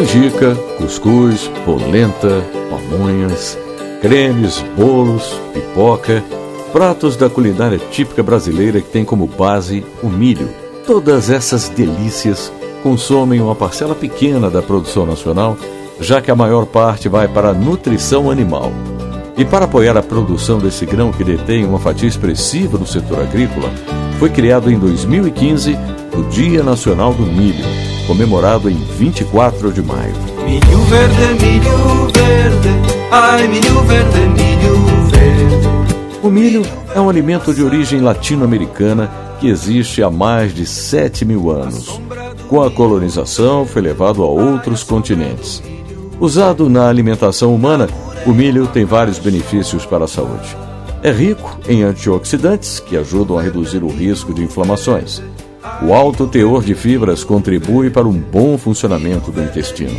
canjica, cuscuz, polenta, pamonhas, cremes, bolos, pipoca, pratos da culinária típica brasileira que tem como base o milho. Todas essas delícias consomem uma parcela pequena da produção nacional, já que a maior parte vai para a nutrição animal. E para apoiar a produção desse grão que detém uma fatia expressiva no setor agrícola, foi criado em 2015 o Dia Nacional do Milho, comemorado em 24 de maio. Milho verde, milho verde, ai milho verde, milho verde. O milho é um alimento de origem latino-americana que existe há mais de 7 mil anos. Com a colonização, foi levado a outros continentes. Usado na alimentação humana, o milho tem vários benefícios para a saúde. É rico em antioxidantes que ajudam a reduzir o risco de inflamações. O alto teor de fibras contribui para um bom funcionamento do intestino.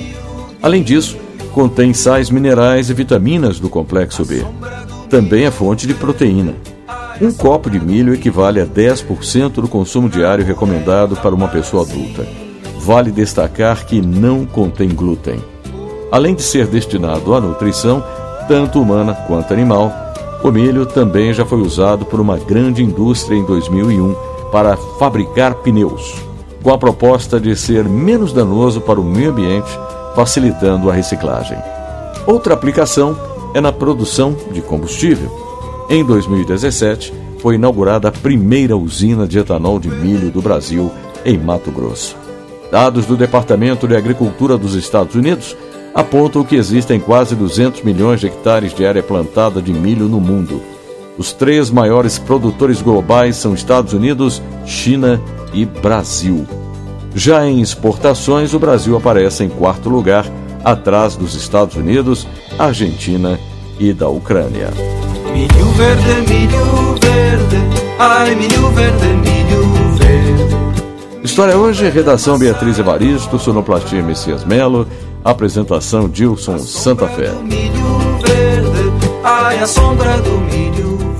Além disso, contém sais minerais e vitaminas do complexo B. Também é fonte de proteína. Um copo de milho equivale a 10% do consumo diário recomendado para uma pessoa adulta. Vale destacar que não contém glúten. Além de ser destinado à nutrição, tanto humana quanto animal, o milho também já foi usado por uma grande indústria em 2001 para fabricar pneus, com a proposta de ser menos danoso para o meio ambiente, facilitando a reciclagem. Outra aplicação é na produção de combustível. Em 2017, foi inaugurada a primeira usina de etanol de milho do Brasil, em Mato Grosso. Dados do Departamento de Agricultura dos Estados Unidos apontam que existem quase 200 milhões de hectares de área plantada de milho no mundo. Os três maiores produtores globais são Estados Unidos, China e Brasil. Já em exportações, o Brasil aparece em quarto lugar, atrás dos Estados Unidos, Argentina e da Ucrânia. Milho verde, milho verde, ai milho verde, milho verde. História hoje, redação Beatriz Evaristo, sonoplastia Messias Melo, Apresentação Dilson Santa Fé. Milho verde, ai a sombra do milho